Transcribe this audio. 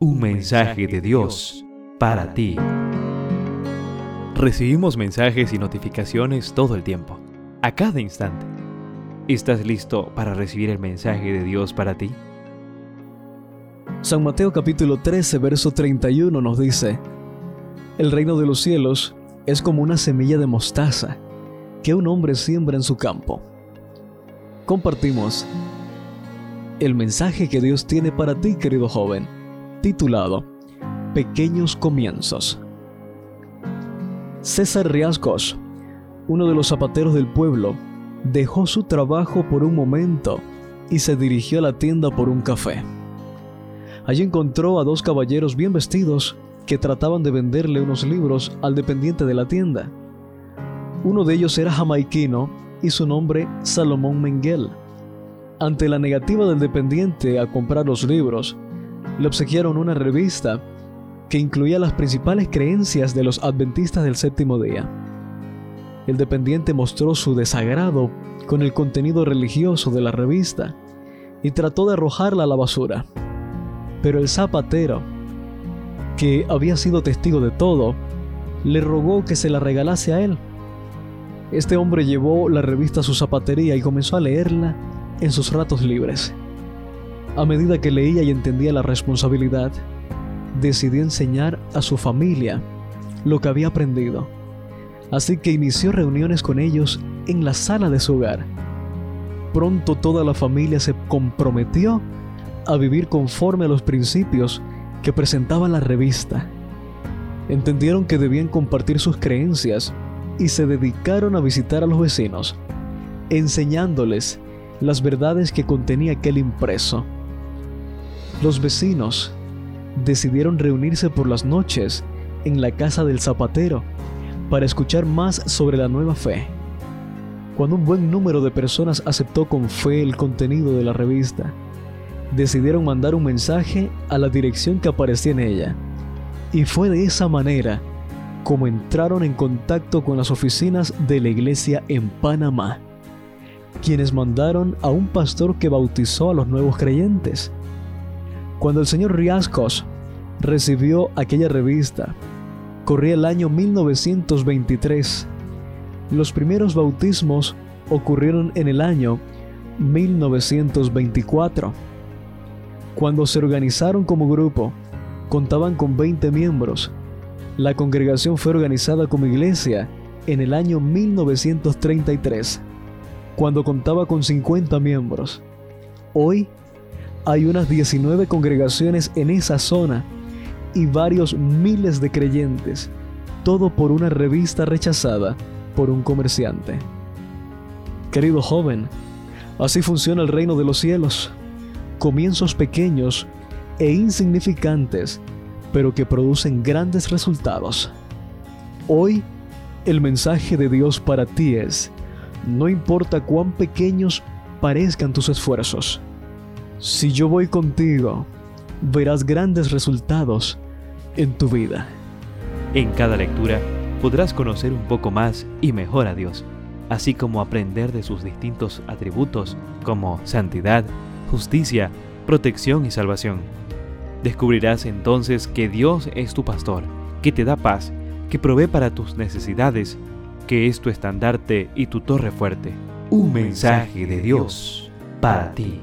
Un mensaje de Dios para ti. Recibimos mensajes y notificaciones todo el tiempo, a cada instante. ¿Estás listo para recibir el mensaje de Dios para ti? San Mateo capítulo 13, verso 31 nos dice, El reino de los cielos es como una semilla de mostaza que un hombre siembra en su campo. Compartimos el mensaje que Dios tiene para ti, querido joven titulado Pequeños Comienzos. César Riascos, uno de los zapateros del pueblo, dejó su trabajo por un momento y se dirigió a la tienda por un café. Allí encontró a dos caballeros bien vestidos que trataban de venderle unos libros al dependiente de la tienda. Uno de ellos era jamaiquino y su nombre Salomón Menguel. Ante la negativa del dependiente a comprar los libros, le obsequiaron una revista que incluía las principales creencias de los adventistas del séptimo día. El dependiente mostró su desagrado con el contenido religioso de la revista y trató de arrojarla a la basura. Pero el zapatero, que había sido testigo de todo, le rogó que se la regalase a él. Este hombre llevó la revista a su zapatería y comenzó a leerla en sus ratos libres. A medida que leía y entendía la responsabilidad, decidió enseñar a su familia lo que había aprendido. Así que inició reuniones con ellos en la sala de su hogar. Pronto toda la familia se comprometió a vivir conforme a los principios que presentaba la revista. Entendieron que debían compartir sus creencias y se dedicaron a visitar a los vecinos, enseñándoles las verdades que contenía aquel impreso. Los vecinos decidieron reunirse por las noches en la casa del zapatero para escuchar más sobre la nueva fe. Cuando un buen número de personas aceptó con fe el contenido de la revista, decidieron mandar un mensaje a la dirección que aparecía en ella. Y fue de esa manera como entraron en contacto con las oficinas de la iglesia en Panamá, quienes mandaron a un pastor que bautizó a los nuevos creyentes. Cuando el señor Riascos recibió aquella revista, corría el año 1923. Los primeros bautismos ocurrieron en el año 1924. Cuando se organizaron como grupo, contaban con 20 miembros. La congregación fue organizada como iglesia en el año 1933, cuando contaba con 50 miembros. Hoy hay unas 19 congregaciones en esa zona y varios miles de creyentes, todo por una revista rechazada por un comerciante. Querido joven, así funciona el reino de los cielos. Comienzos pequeños e insignificantes, pero que producen grandes resultados. Hoy, el mensaje de Dios para ti es, no importa cuán pequeños parezcan tus esfuerzos, si yo voy contigo, verás grandes resultados en tu vida. En cada lectura podrás conocer un poco más y mejor a Dios, así como aprender de sus distintos atributos como santidad, justicia, protección y salvación. Descubrirás entonces que Dios es tu pastor, que te da paz, que provee para tus necesidades, que es tu estandarte y tu torre fuerte. Un mensaje de Dios para ti.